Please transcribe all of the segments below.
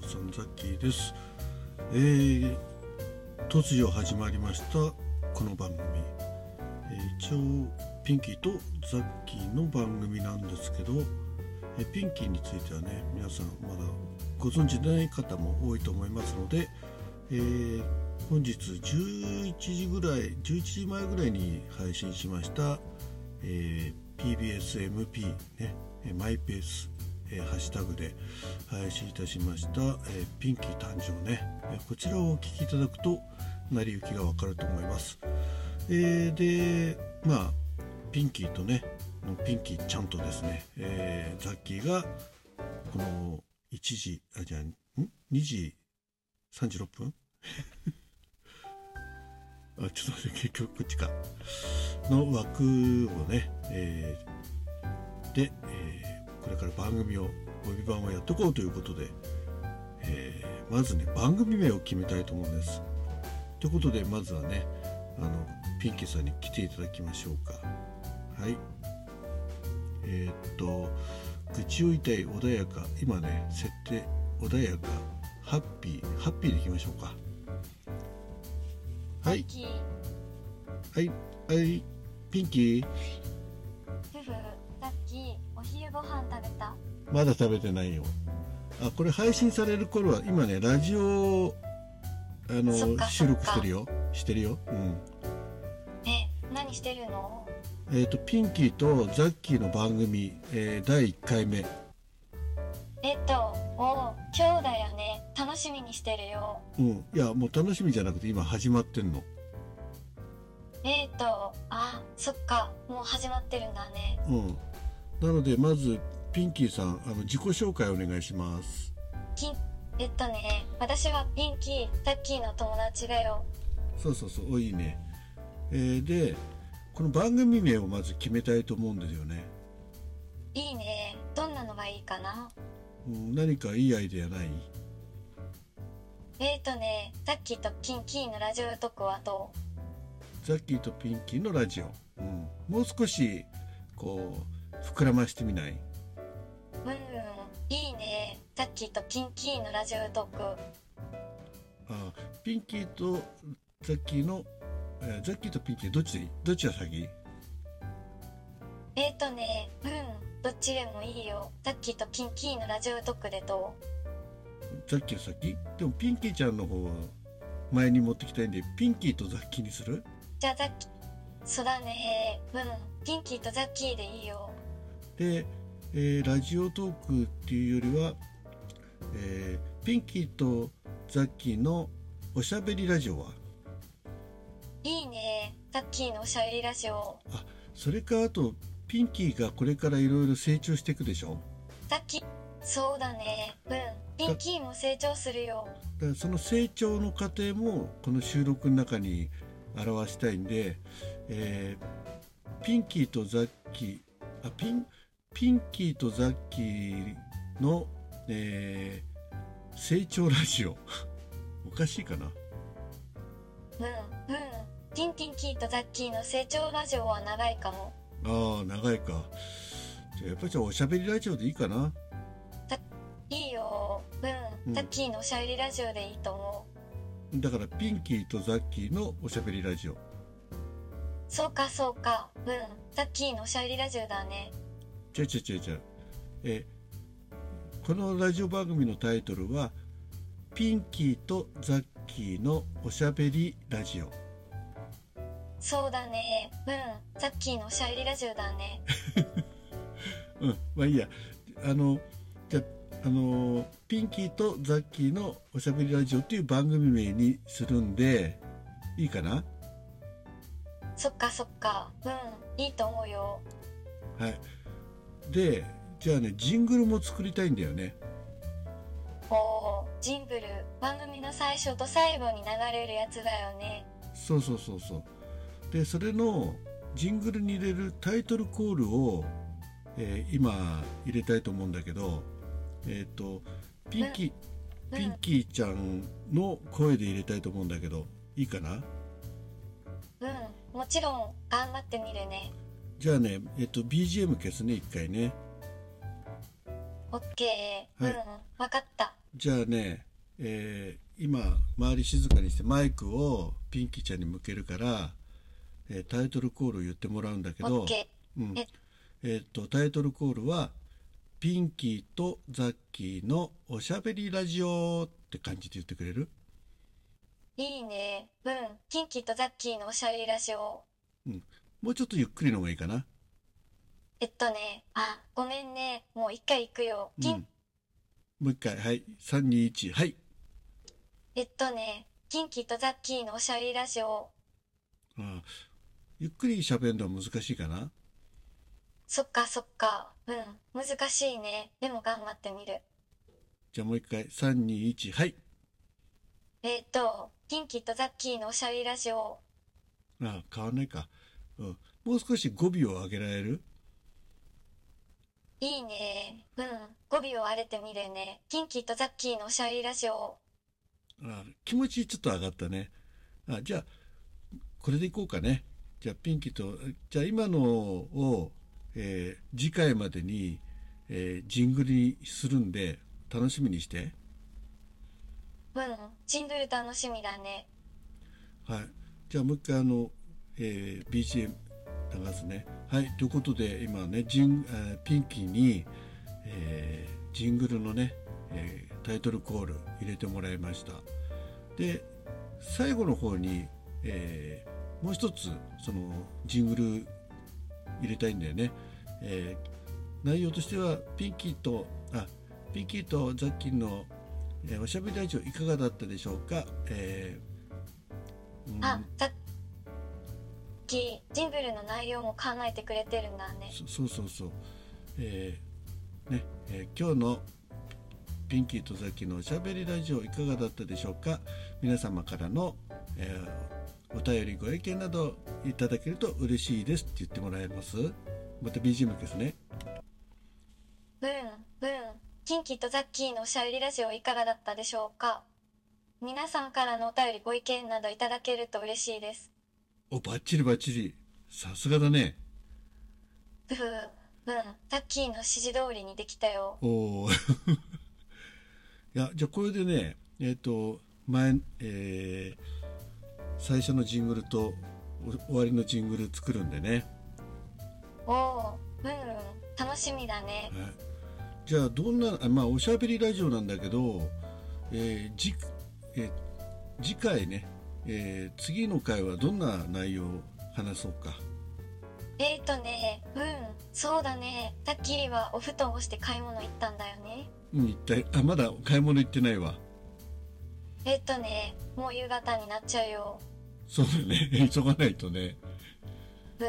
父さんザッキーです、えー、突如始まりましたこの番組、えー一応ピンキーとザッキーの番組なんですけど、えーピンキーについてはね皆さんまだご存知ない方も多いと思いますので、えー本日11時ぐらい11時前ぐらいに配信しました、えー PBSMP ねマイペース、えーハッシュタグで配信いたしました、えーピンキー誕生ね、えこちらをお聞きいただくと成り行きがわかると思います、えーでまあピンキーとねピンキーちゃんとですね、えーザッキーがこの1時あじゃあん？2時36分？あちょっと待って結局こっちか。の枠をね、えーで、えーこれから番組を帯番をやっていこうということで、えーまずね番組名を決めたいと思うんです。ということでまずはねあのピンキーさんに来ていただきましょうか。はい。えーっと愚痴を言いたい穏やか。今ね設定穏やか。ハッピー。ハッピーでいきましょうか。はい。キはい。はい。ピンキー昼ご飯食べた？まだ食べてないよ。あこれ配信される頃は今ねラジオあの収録してるよ。してるよ。うん。え何してるの？えっ、とピンキーとザッキーの番組、えー第1回目。えっとお今日だよね。楽しみにしてるよ。うん。いやもう楽しみじゃなくて今始まってんの。えっとあそっか。もう始まってるんだね。うんなのでまずピンキーさんあの自己紹介お願いします。きえっとね私はピンキータッキーの友達だよ。そうそうそうおいいね、えーでこの番組名をまず決めたいと思うんですよね、いいね。どんなのがいいかな？うん、何かいいアイデアない？えっとねタッキーとキンキーのラジオトークはどザッキーとピンキーのラジオ、うん、もう少しこう膨らましてみない？ううんいいね。タッキーとキンキーのラジオトーク。あピンキーとザッキーの、えーザッキーとピンキーどっちどっちが先？えっ、とね、うん、どっちでもいいよ。タッキーとキンキーのラジオトークでどザッキーが先？でもピンキーちゃんの方は前に持ってきたいんでピンキーとザッキーにする？うじゃあザッキー、そうだね、うん、ピンキーとザッキーでいいよ。で、えーラジオトークっていうよりは、えーピンキーとザッキーのおしゃべりラジオは？いいね、タッキーのおしゃべりラジオ。あそれかあとピンキーがこれからいろいろ成長していくでしょ？タッキー、そうだね、うん、ピンキーも成長するよ。だからその成長の過程もこの収録の中に表したいんで、えーピンキーとザッキーあピンピンキーとザッキーの、えー成長ラジオ。おかしいかな？うん、うん、ピンキンキーとザッキーの成長ラジオは長いかも。ああ長いか。じゃあやっぱりじゃあおしゃべりラジオでいいかな？いいよ、う、うん。んタッキーのおしゃべりラジオでいいと思う。だからピンキーとザッキーのおしゃべりラジオ。そうかそうか、うん、タッキーのおしゃべりラジオだね。違う違う違うえこのラジオ番組のタイトルは「ピンキーとザッキーのおしゃべりラジオそうだね。うん。さっきのおしゃべりラジオだね。」うんまあいいやあのじゃあのピンキーとザッキーのおしゃべりラジオっていう番組名にするんでいいかな？そっかそっか。うん。いいと思うよ。はいでじゃあねジングルも作りたいんだよねおお、ジングル。番組の最初と最後に流れるやつだよね。そうそうそうそうでそれのジングルに入れるタイトルコールを、えー今入れたいと思うんだけどえっ、とピンキー、うんピンキーちゃんの声で入れたいと思うんだけどいいかな？うん。もちろん、頑張ってみるね。じゃあねえっ、と BGM 消すね一回ねオッケー。はいうん。わかった。じゃあね、えー今周り静かにしてマイクをピンキーちゃんに向けるから、えータイトルコールを言ってもらうんだけどうんええーっとタイトルコールは「ピンキーとザッキーのおしゃべりラジオ」って感じで言ってくれる？ー。いいね。うん。キンキーとザッキーのおしゃべりラジオ。もうちょっとゆっくりの方がいいかな。えっとね、あ、ごめんね。もう一回行くよ。うん、もう一回はい321はいえっとね、キンキーとザッキーのおしゃべりラジオ。あーゆっくり喋るのは難しいかなそっかそっか。うん。難しいね。でも頑張ってみる。じゃあもう一回321はいえっと、キンキーとザッキーのおしゃべりラジオ。あー変わんないか、うん、もう少し語尾を上げられる？いいね。うん。語尾を荒れてみるね。キンキーとザッキーのおしゃべりラジオ。あー気持ちちょっと上がったねあじゃあこれでいこうかねじゃあピンキーとじゃあ今のを、えー次回までに、えージングルにするんで楽しみにしてうん。ジングル楽しみだね。はいじゃあもう一回あの、えー BGM 流すね。はいということで今ねジン、えーピンキーに、えージングルのね、えータイトルコール入れてもらいました。で最後の方に、えーもう一つそのジングル入れたいんだよね、えー内容としてはピンキーとあピンキーとザッキーの、えーおしゃべりラジオいかがだったでしょうか、えーあ、ザッキー、ジングルの内容も考えてくれてるんだね。そそうそうそう、えーねえー今日のピンキーとザキのおしゃべりラジオいかがだったでしょうか？皆様からの、えーお便りご意見などいただけると嬉しいですって言ってもらえます？また BGM ですねうん、うん。キンキーとザッキーのおしゃべりラジオいかがだったでしょうか？皆さんからのお便りご意見などいただけると嬉しいです。おバッチリバッチリさすがだねふふ、うん。ザッキーの指示通りにできたよ。おお いやじゃあこれでねえっ、と前えー最初のジングルとお終わりのジングル作るんでねおお、うん、うん。楽しみだね。はいじゃあどんなあまあおしゃべりラジオなんだけど、えーじえー次回ね、えー次の回はどんな内容を話そうか？えーとね、うん、そうだね。ザッキーはお布団をして買い物行ったんだよね。うん一体あまだ買い物行ってないわ。えーとね、もう夕方になっちゃうよ。そうだね。急がないとね。うん、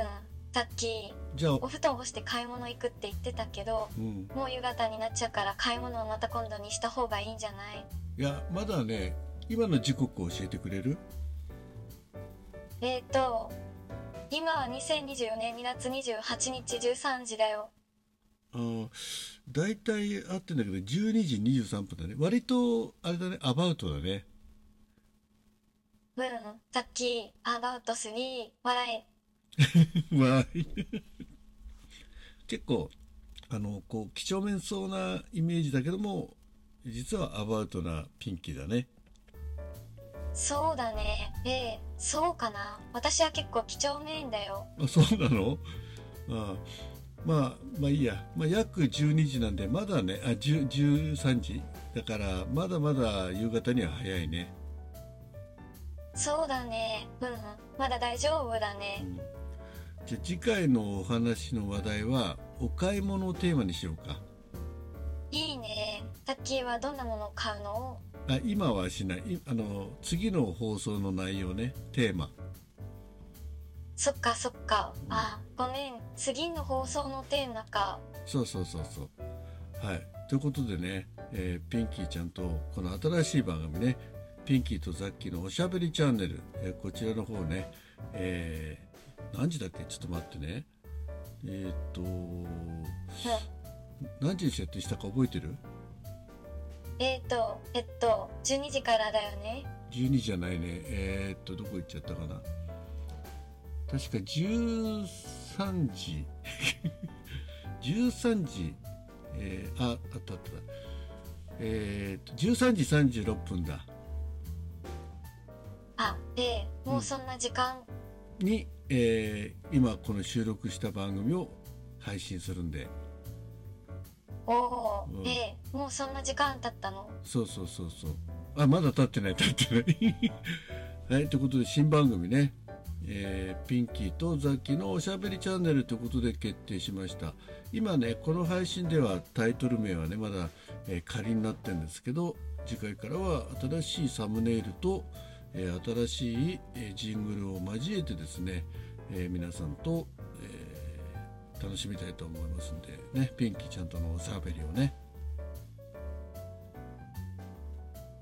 ザッキー、じゃあお布団をして買い物行くって言ってたけど、うん。もう夕方になっちゃうから買い物をまた今度にした方がいいんじゃないいやまだね今の時刻を教えてくれるえーと、今は2024年2月28日13時だよ。あー大体合ってんだけど12時23分だね。割とあれだねアバウトだね。うん、ザッキー、アバウト3、笑 結構あのこう几帳面そうなイメージだけども実はアバウトなピンキーだねそうだね。ええそうかな。私は結構几帳面だよ。あそうなの？あまあまあいいや、まあ、約12時なんでまだねあ10 13時？だからまだまだ夕方には早いね、そうだね。うん、まだ大丈夫だうね。ん、じゃあ次回のお話の話題はお買い物をテーマにしようかいいね。ザッキーはどんなものを買うの？あ今はしない。いあの次の放送の内容ね。テーマ。そっかそっか。あ、ごめん。次の放送のテーマか。そうそうそうそう。はい。ということでね、えーピンキーちゃんとこの新しい番組ね。ピンキーとザッキーのおしゃべりチャンネル、えーこちらの方ね、えー何時だっけ？ちょっと待ってね。えーっと何時に設定したか覚えてる？えっ、ー、と、えっと、12時からだよね。12時じゃないね。えーっとどこ行っちゃったかな。確か13時。13時、えーああったあった。えー、と13時36分だ。あでもうそんな時間、に、えー今この収録した番組を配信するんでおおうん。ー、ええもうそんな時間経ったの？そうそうそうそう。あまだ経ってない経ってない。はいということで新番組ね、えーピンキーとザッキーのおしゃべりチャンネルということで決定しました。今ねこの配信ではタイトル名はねまだ、えー仮になってるんですけど次回からは新しいサムネイルと、えー新しい、えージングルを交えてですね、えー皆さんと、えー楽しみたいと思いますんでねピンキーちゃんとのおしゃべりをね。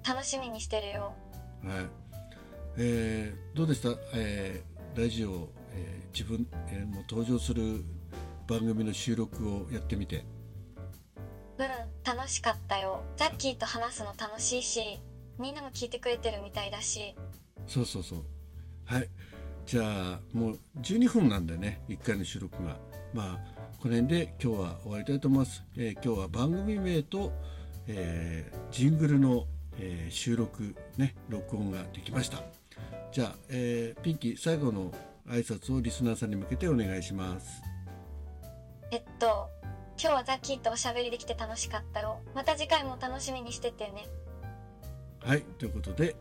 楽しみにしてるよ。はい、えーどうでした、えーラジオ、えー自分、えーもう登場する番組の収録をやってみて。うん楽しかったよ。ザッキーと話すの楽しいしみんなも聞いてくれてるみたいだし。そうそうそう。はいじゃあもう12分なんでね1回の収録が。まあこの辺で今日は終わりたいと思います、えー今日は番組名と、えージングルの、えー収録ね録音ができました。じゃあ、えーピンキー最後の挨拶をリスナーさんに向けてお願いします。えっと今日はザッキーとおしゃべりできて楽しかったよまた次回も楽しみにしててね。はい、ということで、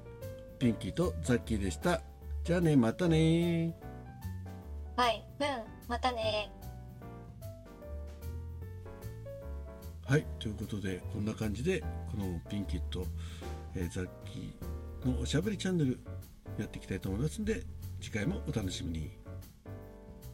ピンキーとザッキーでした。じゃあね、またねはいうんまたねはい、ということで、こんな感じで、このピンキーと、えーザッキーのおしゃべりチャンネルやっていきたいと思いますんで、次回もお楽しみに。